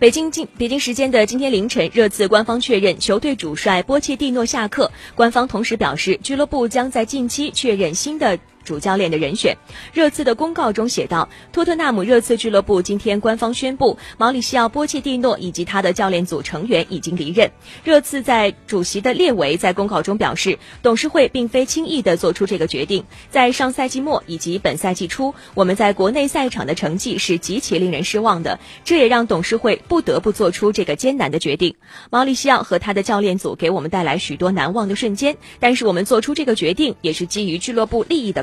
北京今北京时间的今天凌晨，热刺官方确认球队主帅波切蒂诺下课。官方同时表示，俱乐部将在近期确认新的。主教练的人选，热刺的公告中写道：托特纳姆热刺俱乐部今天官方宣布，毛里西奥·波切蒂诺以及他的教练组成员已经离任。热刺在主席的列维在公告中表示，董事会并非轻易的做出这个决定。在上赛季末以及本赛季初，我们在国内赛场的成绩是极其令人失望的，这也让董事会不得不做出这个艰难的决定。毛里西奥和他的教练组给我们带来许多难忘的瞬间，但是我们做出这个决定也是基于俱乐部利益的。